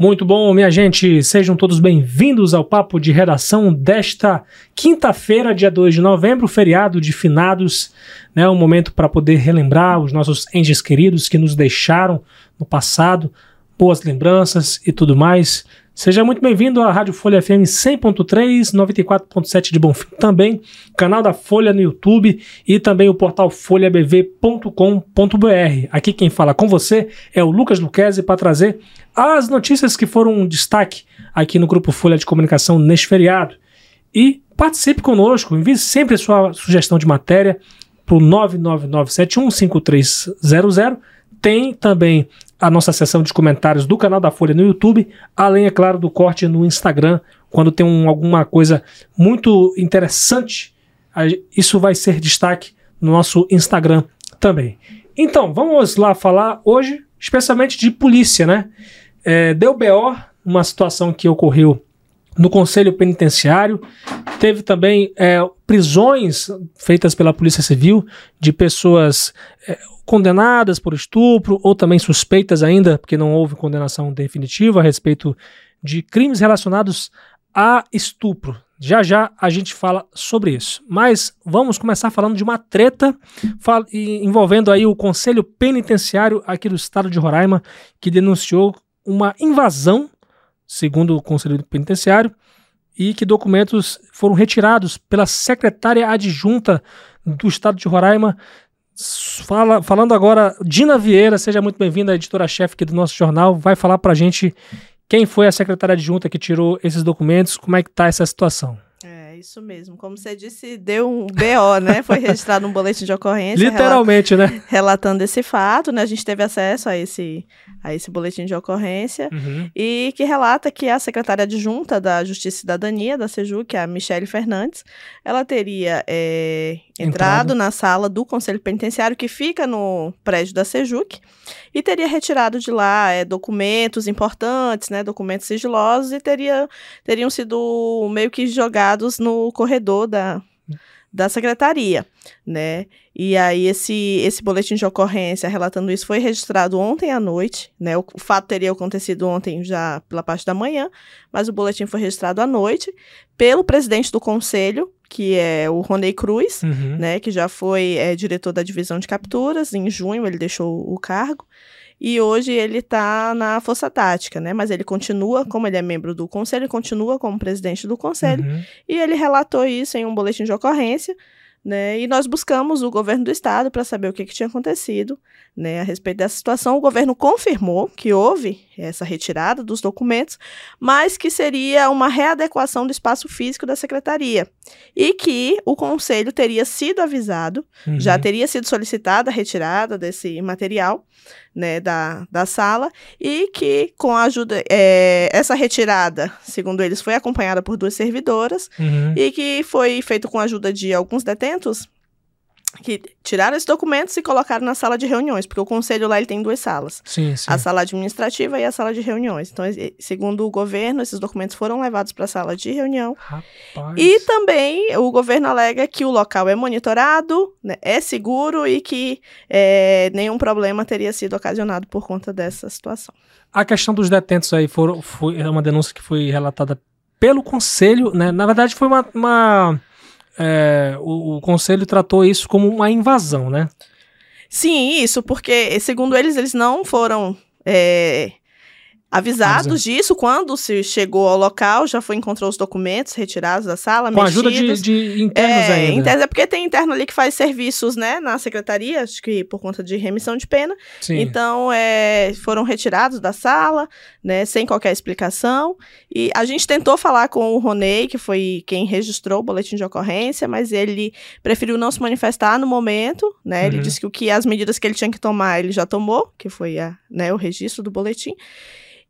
Muito bom, minha gente. Sejam todos bem-vindos ao Papo de Redação desta quinta-feira, dia 2 de novembro, feriado de finados. Né, um momento para poder relembrar os nossos entes queridos que nos deixaram no passado, boas lembranças e tudo mais. Seja muito bem-vindo à Rádio Folha FM 100.3, 94.7 de Bonfim também, canal da Folha no YouTube e também o portal folhabv.com.br. Aqui quem fala com você é o Lucas Luquezzi para trazer as notícias que foram um destaque aqui no Grupo Folha de Comunicação neste feriado. E participe conosco, envie sempre sua sugestão de matéria para o 999715300. Tem também a nossa seção de comentários do canal da Folha no YouTube, além, é claro, do corte no Instagram, quando tem um, alguma coisa muito interessante, isso vai ser destaque no nosso Instagram também. Então, vamos lá falar hoje, especialmente de polícia, né? É, deu BO, uma situação que ocorreu no Conselho Penitenciário. Teve também é, prisões feitas pela Polícia Civil de pessoas é, condenadas por estupro ou também suspeitas ainda, porque não houve condenação definitiva a respeito de crimes relacionados a estupro. Já já a gente fala sobre isso. Mas vamos começar falando de uma treta envolvendo aí o Conselho Penitenciário aqui do estado de Roraima, que denunciou uma invasão, segundo o Conselho Penitenciário, e que documentos foram retirados pela secretária adjunta do estado de Roraima, Fala, falando agora, Dina Vieira, seja muito bem-vinda, editora-chefe aqui do nosso jornal, vai falar para a gente quem foi a secretária adjunta que tirou esses documentos, como é que está essa situação isso mesmo. Como você disse, deu um BO, né? Foi registrado um boletim de ocorrência. Literalmente, né? Relatando esse fato, né? A gente teve acesso a esse, a esse boletim de ocorrência uhum. e que relata que a secretária adjunta da Justiça e Cidadania, da SEJU, que é a Michele Fernandes, ela teria é, entrado, entrado na sala do Conselho Penitenciário, que fica no prédio da SEJUC, e teria retirado de lá é, documentos importantes, né, documentos sigilosos, e teria, teriam sido meio que jogados no corredor da, da secretaria, né? E aí esse esse boletim de ocorrência relatando isso foi registrado ontem à noite, né? O, o, fato teria acontecido ontem já pela parte da manhã, mas o boletim foi registrado à noite pelo presidente do conselho, que é o Ronei Cruz, uhum. né? Que já foi é, diretor da divisão de capturas. Em junho ele deixou o cargo e hoje ele está na Força Tática, né? Mas ele continua, como ele é membro do conselho, ele continua como presidente do conselho. Uhum. E ele relatou isso em um boletim de ocorrência, né? E nós buscamos o governo do estado para saber o que, que, tinha acontecido né, a respeito dessa situação. O governo confirmou que houve essa retirada dos documentos, mas que seria uma readequação do espaço físico da secretaria e que o conselho teria sido avisado, uhum. já teria sido solicitada a retirada desse material né, da, da sala e que com a ajuda é, essa retirada, segundo eles, foi acompanhada por duas servidoras uhum. e que foi feito com a ajuda de alguns detentos que tiraram esses documentos e colocaram na sala de reuniões, porque o conselho lá ele tem duas salas. Sim, sim. A sala administrativa e a sala de reuniões. Então, segundo o governo, esses documentos foram levados para a sala de reunião. Rapaz. E também o governo alega que o local é monitorado, né, é seguro e que é, nenhum problema teria sido ocasionado por conta dessa situação. A questão dos detentos aí foram, foi uma denúncia que foi relatada pelo conselho, né? Na verdade, foi uma, uma é, o, o conselho tratou isso como uma invasão, né? Sim, isso, porque, segundo eles, eles não foram é, avisados disso quando se chegou ao local, já foi encontrou os documentos retirados da sala, Com mexidos. ajuda de, de internos é, ainda. Internos, é porque tem interno ali que faz serviços, né, na secretaria, acho que por conta de remissão de pena. Sim. Então, é, foram retirados da sala, né, sem qualquer explicação. E a gente tentou falar com o Ronei, que foi quem registrou o boletim de ocorrência, mas ele preferiu não se manifestar no momento, né? Uhum. Ele disse que o que as medidas que ele tinha que tomar, ele já tomou, que foi a, né, o registro do boletim.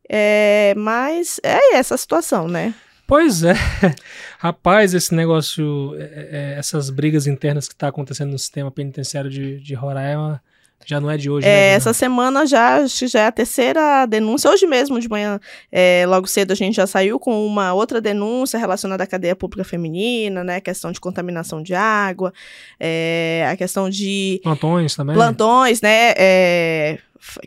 É, mas é essa situação, né? Pois é. Rapaz, esse negócio, é, é, essas brigas internas que está acontecendo no sistema penitenciário de, de Roraima já não é de hoje, é, né? Essa semana já, já é a terceira denúncia. Hoje mesmo, de manhã, é, logo cedo, a gente já saiu com uma outra denúncia relacionada à cadeia pública feminina, né? Questão de contaminação de água, é, a questão de... Plantões também. Plantões, né?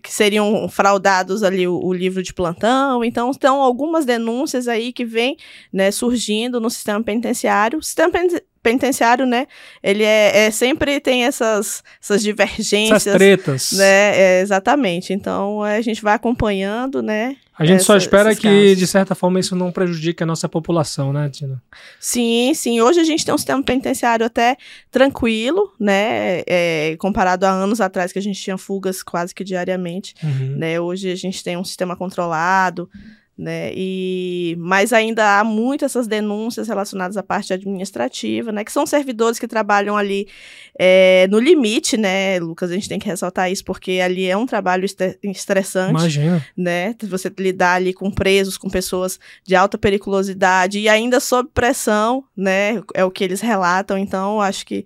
Que seriam fraudados ali o, o, livro de plantão. Então, estão algumas denúncias aí que vêm né, surgindo no sistema penitenciário. O sistema penitenciário, né, ele é, é, sempre tem essas, essas divergências. Essas tretas. Né, é, exatamente. Então, a gente vai acompanhando, né. A gente essa, só espera que, casos. de certa forma, isso não prejudique a nossa população, né, Tina? Sim, sim. Hoje a gente tem um sistema penitenciário até tranquilo, né, é, comparado a anos atrás que a gente tinha fugas quase que diariamente, uhum. né. Hoje a gente tem um sistema controlado, né? E mas ainda há muitas essas denúncias relacionadas à parte administrativa, né? Que são servidores que trabalham ali é, no limite, né, Lucas? A gente tem que ressaltar isso porque ali é um trabalho estressante, Imagina. né? Você lidar ali com presos, com pessoas de alta periculosidade e ainda sob pressão, né? É o que eles relatam. Então, acho que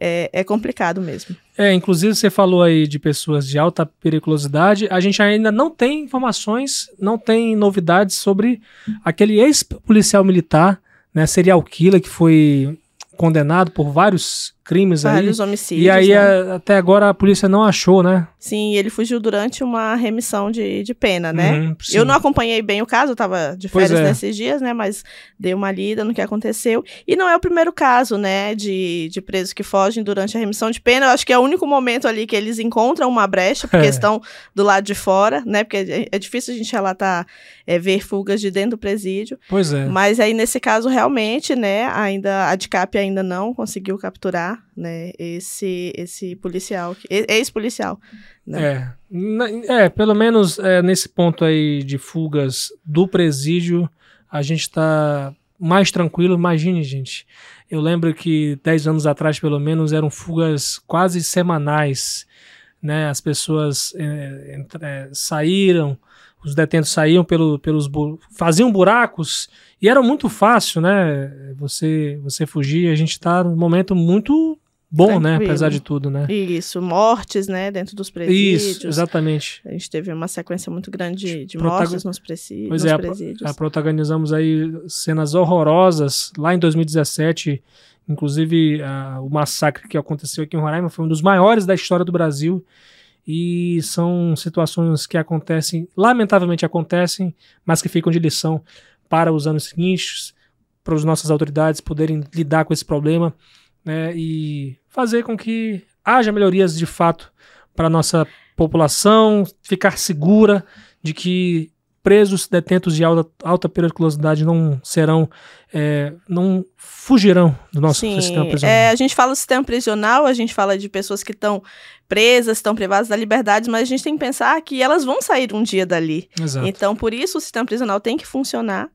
é, é complicado mesmo. É, inclusive você falou aí de pessoas de alta periculosidade. A gente ainda não tem informações, não tem novidades sobre aquele ex-policial militar, né, serial killer que foi condenado por vários crimes Vários aí. homicídios. E aí, né? a, até agora, a polícia não achou, né? Sim, ele fugiu durante uma remissão de, de pena, né? Uhum, eu não acompanhei bem o caso, eu tava de férias é. nesses dias, né? Mas dei uma lida no que aconteceu. E não é o primeiro caso, né? De, de presos que fogem durante a remissão de pena. Eu acho que é o único momento ali que eles encontram uma brecha, porque é. estão do lado de fora, né? Porque é, é difícil a gente relatar, é, ver fugas de dentro do presídio. Pois é. Mas aí, nesse caso, realmente, né? Ainda, a DICAP ainda não conseguiu capturar né, esse esse policial, ex-policial. Né? É, é, pelo menos é, nesse ponto aí de fugas do presídio, a gente está mais tranquilo. Imagine, gente, eu lembro que 10 anos atrás, pelo menos, eram fugas quase semanais, né? As pessoas é, é, saíram, os detentos saíam pelo, pelos faziam buracos e era muito fácil, né? Você você fugir. A gente está num momento muito bom, né, Tranquilo. né? Apesar de tudo, né? Isso, mortes, né? Dentro dos presídios. Isso, exatamente. A gente teve uma sequência muito grande de, de mortes nos, presídios, pois nos é, presídios. A, a protagonizamos aí cenas horrorosas lá em 2017. Inclusive, a, o massacre que aconteceu aqui em Roraima foi um dos maiores da história do Brasil. E são situações que acontecem, lamentavelmente acontecem, mas que ficam de lição para os anos seguintes, para as nossas autoridades poderem lidar com esse problema né, e fazer com que haja melhorias de fato para a nossa população, ficar segura de que presos detentos de alta, alta periculosidade não serão, é, não fugirão do nosso Sim, sistema prisional. É, a gente fala do sistema prisional, a gente fala de pessoas que estão presas, estão privadas da liberdade, mas a gente tem que pensar que elas vão sair um dia dali. Exato. Então, por isso o sistema prisional tem que funcionar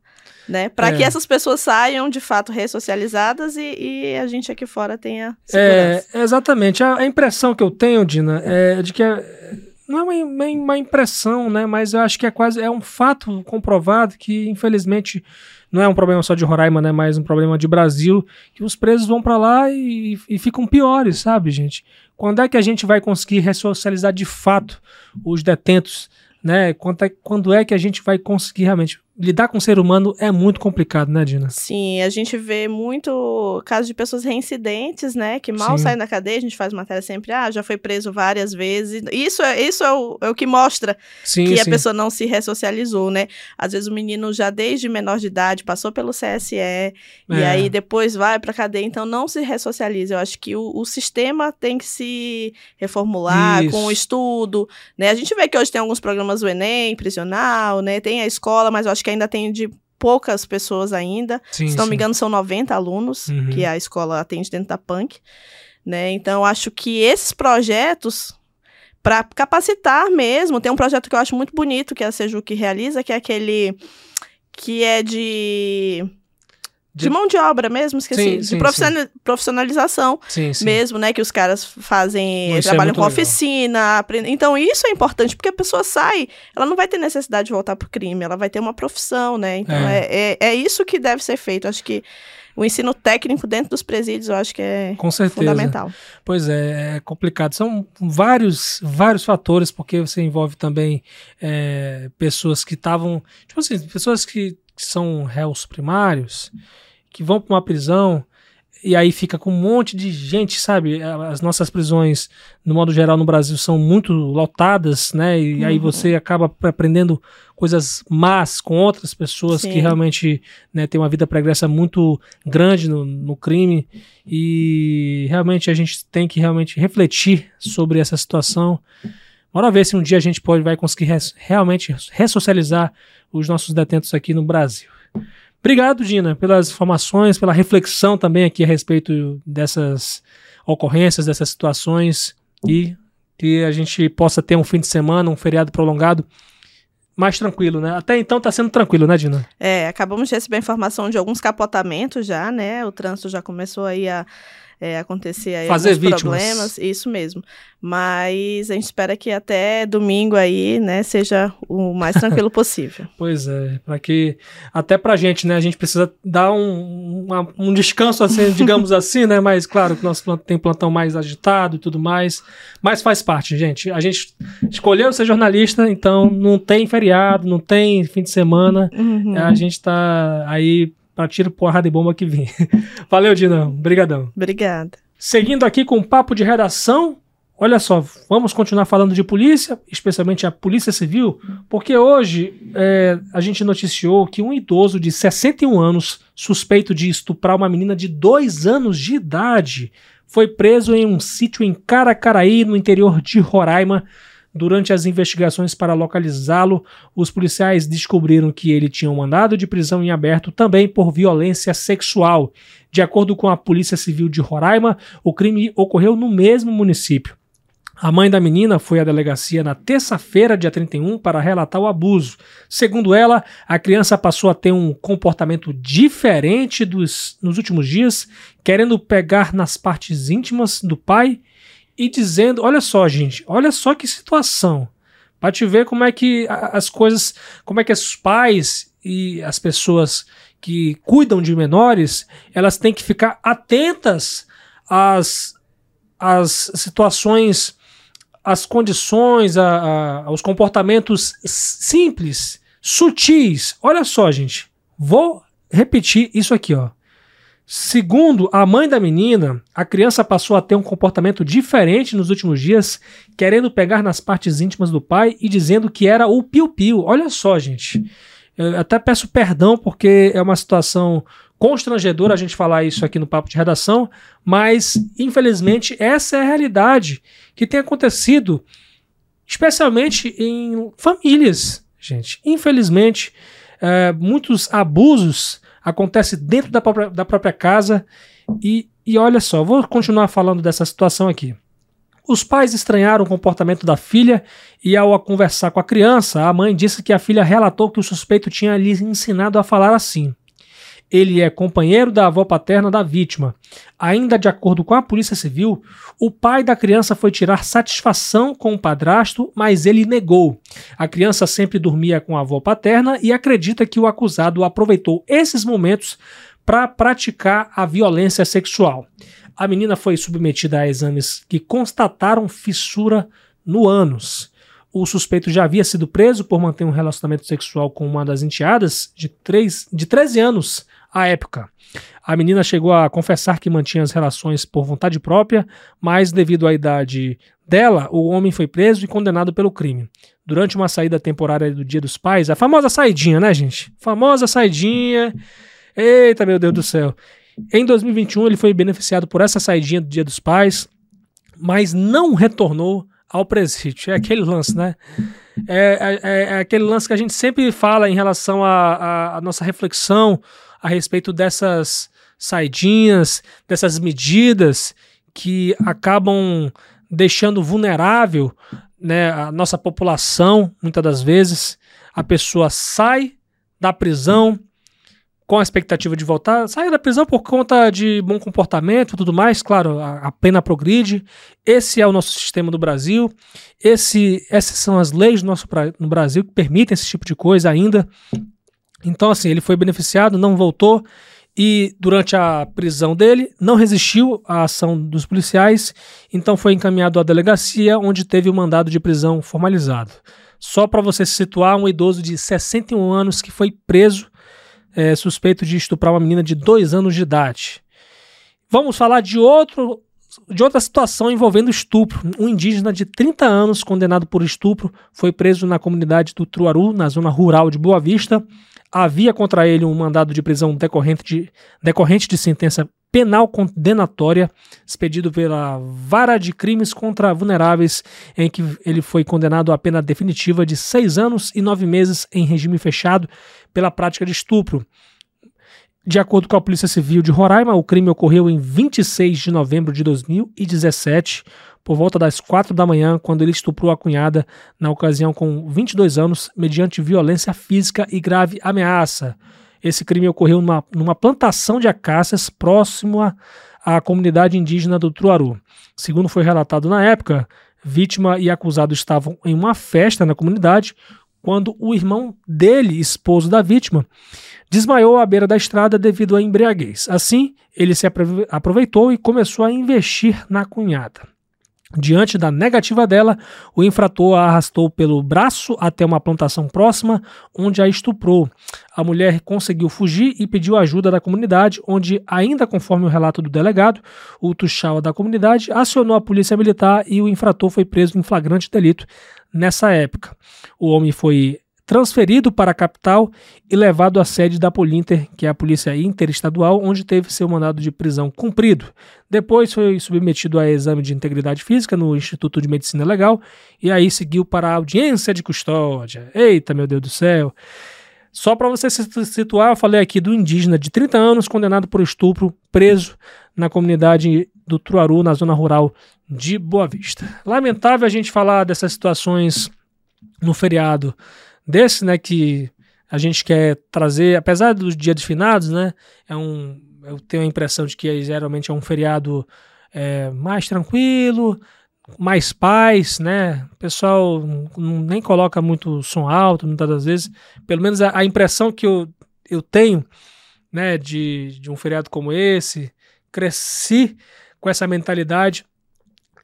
né? Para é. que essas pessoas saiam de fato ressocializadas e, e, a gente aqui fora tenha segurança. É, exatamente. A, a, impressão que eu tenho, Dina, é de que é, não é uma, uma, impressão, né? Mas eu acho que é quase é um fato comprovado que infelizmente não é um problema só de Roraima, né? Mas um problema de Brasil que os presos vão para lá e, e ficam piores, sabe, gente? Quando é que a gente vai conseguir ressocializar de fato os detentos? Né? Quando é, quando é que a gente vai conseguir realmente lidar com o ser humano é muito complicado, né, Dina? Sim, a gente vê muito casos de pessoas reincidentes, né, que mal Sim. saem da cadeia, a gente faz matéria sempre, ah, já foi preso várias vezes. Isso é, isso é, o, é o que mostra sim, que sim. a pessoa não se ressocializou, né? Às vezes o menino já desde menor de idade passou pelo CSE é. e aí depois vai pra cadeia, então não se ressocializa. Eu acho que o, o sistema tem que se reformular isso. com o estudo, né? A gente vê que hoje tem alguns programas do Enem, prisional, né? Tem a escola, mas eu acho que que ainda tem de poucas pessoas ainda. Sim, Se não sim. me engano, são 90 alunos uhum. que a escola atende dentro da Punk. Né? Então, eu acho que esses projetos, para capacitar mesmo, tem um projeto que eu acho muito bonito que a Sejuc realiza, que é aquele que é de de, de mão de obra mesmo, esqueci. Sim, de sim, profissional, sim. profissionalização mesmo, né? Que os caras fazem, isso é trabalham é com legal. oficina. Aprendem. Então, isso é importante, porque a pessoa sai, ela não vai ter necessidade de voltar pro crime, ela vai ter uma profissão, né? Então, é, é, é, é isso que deve ser feito. Acho que o ensino técnico dentro dos presídios, eu acho que é Com certeza. fundamental. Pois é, é complicado. São vários, vários fatores, porque você envolve também é, pessoas que estavam. Tipo assim, pessoas que que são réus primários, que vão para uma prisão, e aí fica com um monte de gente, sabe? As nossas prisões, no modo geral, no Brasil são muito lotadas, né? E uhum. aí você acaba aprendendo coisas más com outras pessoas Sim. que realmente né, têm uma vida pregressa muito grande no, no crime. E realmente a gente tem que realmente refletir sobre essa situação. Bora ver se um dia a gente pode vai conseguir res, realmente ressocializar os nossos detentos aqui no Brasil. Obrigado, Dina, pelas informações, pela reflexão também aqui a respeito dessas ocorrências, dessas situações e que a gente possa ter um fim de semana, um feriado prolongado mais tranquilo, né? Até então tá sendo tranquilo, né, Dina? É, acabamos de receber informação de alguns capotamentos já, né? O trânsito já começou aí a é, acontecer aí Fazer vítimas. problemas, isso mesmo. Mas a gente espera que até domingo aí, né, seja o mais tranquilo possível. pois é, para que até pra gente, né, a gente precisa dar um, uma, um descanso assim, digamos assim, né, mas claro que nosso tem plantão mais agitado e tudo mais, mas faz parte, gente. A gente escolheu ser jornalista, então não tem feriado, não tem fim de semana. Uhum. A gente tá aí para tiro, porrada e bomba que vem. Valeu, Dina. Obrigadão. Obrigada. Seguindo aqui com o papo de redação, olha só, vamos continuar falando de polícia, especialmente a Polícia Civil, porque hoje é, a gente noticiou que um idoso de 61 anos, suspeito de estuprar uma menina de 2 anos de idade, foi preso em um sítio em Caracaraí, no interior de Roraima, Durante as investigações para localizá-lo, os policiais descobriram que ele tinha um mandado de prisão em aberto também por violência sexual. De acordo com a Polícia Civil de Roraima, o crime ocorreu no mesmo município. A mãe da menina foi à delegacia na terça-feira, dia 31, para relatar o abuso. Segundo ela, a criança passou a ter um comportamento diferente dos, nos últimos dias, querendo pegar nas partes íntimas do pai e dizendo: olha só, gente, olha só que situação. Para te ver como é que as coisas, como é que os pais e as pessoas que cuidam de menores, elas têm que ficar atentas às, às situações, às condições, a, a, aos comportamentos simples, sutis. Olha só, gente, vou repetir isso aqui, ó. Segundo a mãe da menina, a criança passou a ter um comportamento diferente nos últimos dias, querendo pegar nas partes íntimas do pai e dizendo que era o piu-piu. Olha só, gente. Eu até peço perdão porque é uma situação constrangedora a gente falar isso aqui no papo de redação, mas infelizmente essa é a realidade que tem acontecido, especialmente em famílias, gente. Infelizmente, é, muitos abusos acontece dentro da própria, da própria casa. E, e olha só, vou continuar falando dessa situação aqui. Os pais estranharam o comportamento da filha e, ao conversar com a criança, a mãe disse que a filha relatou que o suspeito tinha lhe ensinado a falar assim. Ele é companheiro da avó paterna da vítima. Ainda de acordo com a Polícia Civil, o pai da criança foi tirar satisfação com o padrasto, mas ele negou. A criança sempre dormia com a avó paterna e acredita que o acusado aproveitou esses momentos para praticar a violência sexual. A menina foi submetida a exames que constataram fissura no ânus. O suspeito já havia sido preso por manter um relacionamento sexual com uma das enteadas de, 3, de 13 anos à época. A menina chegou a confessar que mantinha as relações por vontade própria, mas devido à idade dela, o homem foi preso e condenado pelo crime. Durante uma saída temporária do Dia dos Pais, a famosa saidinha, né, gente? Famosa saidinha. Eita, meu Deus do céu. Em 2021, ele foi beneficiado por essa saidinha do Dia dos Pais, mas não retornou ao presídio. É aquele lance, né? É, é, é aquele lance que a gente sempre fala em relação à nossa reflexão a respeito dessas saidinhas, dessas medidas que acabam deixando vulnerável né, a nossa população, muitas das vezes. A pessoa sai da prisão com a expectativa de voltar, sai da prisão por conta de bom comportamento tudo mais, claro, a, a, pena progride. Esse é o nosso sistema do Brasil. Esse, essas são as leis do nosso, no Brasil que permitem esse tipo de coisa ainda. Então, assim, ele foi beneficiado, não voltou e durante a prisão dele não resistiu à ação dos policiais, então foi encaminhado à delegacia, onde teve o mandado de prisão formalizado. Só para você se situar, um idoso de 61 anos que foi preso, é, suspeito de estuprar uma menina de 2 anos de idade. Vamos falar de outro de outra situação envolvendo estupro. Um indígena de 30 anos, condenado por estupro, foi preso na comunidade do Truaru, na zona rural de Boa Vista. Havia contra ele um mandado de prisão decorrente de, decorrente de sentença penal condenatória expedido pela Vara de Crimes contra Vulneráveis, em que ele foi condenado à pena definitiva de seis anos e nove meses em regime fechado pela prática de estupro. De acordo com a Polícia Civil de Roraima, o crime ocorreu em 26 de novembro de 2017, por volta das 4 da manhã, quando ele estuprou a cunhada, na ocasião com 22 anos, mediante violência física e grave ameaça. Esse crime ocorreu numa, numa plantação de acácias próximo à comunidade indígena do Truaru. Segundo foi relatado na época, vítima e acusado estavam em uma festa na comunidade quando o irmão dele, esposo da vítima, desmaiou à beira da estrada devido à embriaguez. Assim, ele se aproveitou e começou a investir na cunhada. Diante da negativa dela, o infrator a arrastou pelo braço até uma plantação próxima, onde a estuprou. A mulher conseguiu fugir e pediu ajuda da comunidade, onde, ainda conforme o relato do delegado, o Tuxaua da comunidade acionou a polícia militar e o infrator foi preso em flagrante delito nessa época. O homem foi transferido para a capital e levado à sede da Polinter, que é a Polícia Interestadual, onde teve seu mandado de prisão cumprido. Depois foi submetido a exame de integridade física no Instituto de Medicina Legal e aí seguiu para a audiência de custódia. Eita, meu Deus do céu! Só para você se situar, eu falei aqui do indígena de 30 anos condenado por estupro, preso na comunidade do Truaru, na zona rural de Boa Vista. Lamentável a gente falar dessas situações no feriado desse, né, que a gente quer trazer, apesar dos dias finados, né, é um, eu tenho a impressão de que geralmente é um feriado é, mais tranquilo, mais paz, né, o pessoal nem coloca muito som alto, muitas das vezes, pelo menos a, a impressão que eu, eu tenho, né, de, de um feriado como esse, cresci com essa mentalidade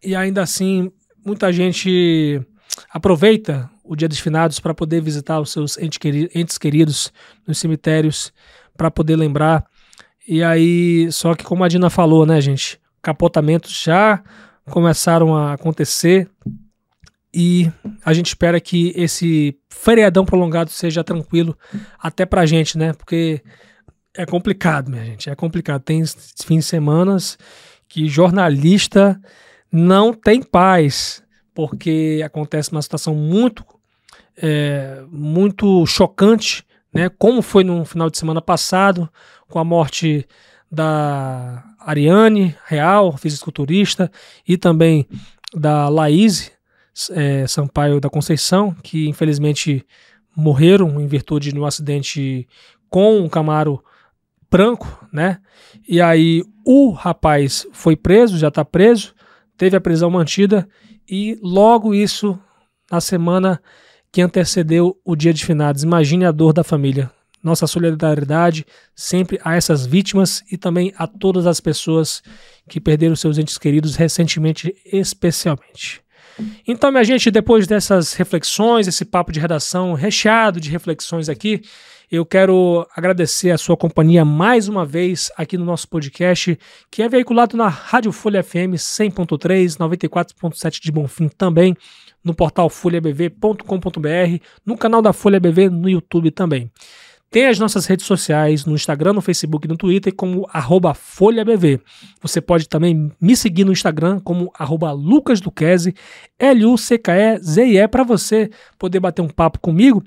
e ainda assim muita gente aproveita o Dia dos Finados para poder visitar os seus entes queridos nos cemitérios, para poder lembrar. E aí, só que como a Dina falou, né, gente, capotamentos já começaram a acontecer e a gente espera que esse feriadão prolongado seja tranquilo até pra gente, né? Porque é complicado, minha gente, é complicado. Tem fins de semanas que jornalista não tem paz, porque acontece uma situação muito é, muito chocante, né? Como foi no final de semana passado, com a morte da Ariane Real, fisiculturista, e também da Laís é, Sampaio da Conceição, que infelizmente morreram em virtude de um acidente com um Camaro branco, né? E aí o rapaz foi preso, já está preso, teve a prisão mantida e logo isso na semana que antecedeu o dia de finados. Imagine a dor da família. Nossa solidariedade sempre a essas vítimas e também a todas as pessoas que perderam seus entes queridos recentemente, especialmente. Então, minha gente, depois dessas reflexões, esse papo de redação recheado de reflexões aqui, eu quero agradecer a sua companhia mais uma vez aqui no nosso podcast, que é veiculado na Rádio Folha FM 100.3, 94.7 de Bonfim também no portal folhabv.com.br, no canal da Folha BV no YouTube também. Tem as nossas redes sociais no Instagram, no Facebook e no Twitter como arroba FolhaBV. Você pode também me seguir no Instagram como arroba lucasduquese, L-U-C-K-E-Z-I-E, para você poder bater um papo comigo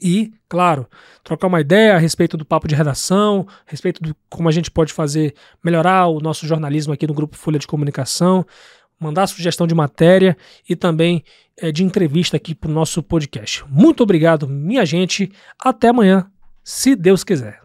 e, claro, trocar uma ideia a respeito do papo de redação, a respeito de como a gente pode fazer melhorar o nosso jornalismo aqui no Grupo Folha de Comunicação mandar sugestão de matéria e também é, de entrevista aqui para o nosso podcast. Muito obrigado, minha gente. Até amanhã, se Deus quiser.